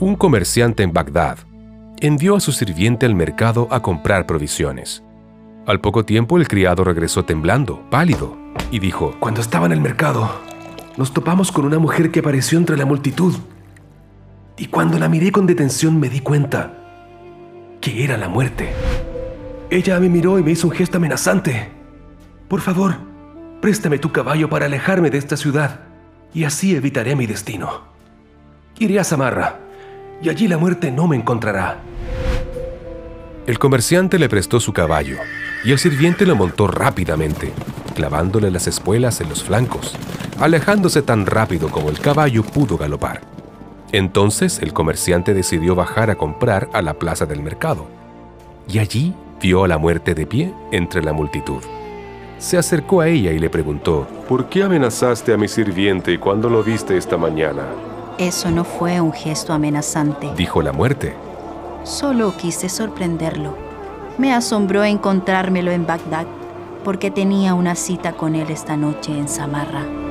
Un comerciante en Bagdad envió a su sirviente al mercado a comprar provisiones. Al poco tiempo el criado regresó temblando, pálido, y dijo, Cuando estaba en el mercado, nos topamos con una mujer que apareció entre la multitud. Y cuando la miré con detención me di cuenta que era la muerte. Ella me miró y me hizo un gesto amenazante. Por favor, préstame tu caballo para alejarme de esta ciudad y así evitaré mi destino. Iré a Samarra y allí la muerte no me encontrará. El comerciante le prestó su caballo y el sirviente lo montó rápidamente, clavándole las espuelas en los flancos, alejándose tan rápido como el caballo pudo galopar. Entonces el comerciante decidió bajar a comprar a la plaza del mercado, y allí vio a la muerte de pie entre la multitud. Se acercó a ella y le preguntó, ¿Por qué amenazaste a mi sirviente cuando lo viste esta mañana? Eso no fue un gesto amenazante. Dijo la muerte. Solo quise sorprenderlo. Me asombró encontrármelo en Bagdad porque tenía una cita con él esta noche en Samarra.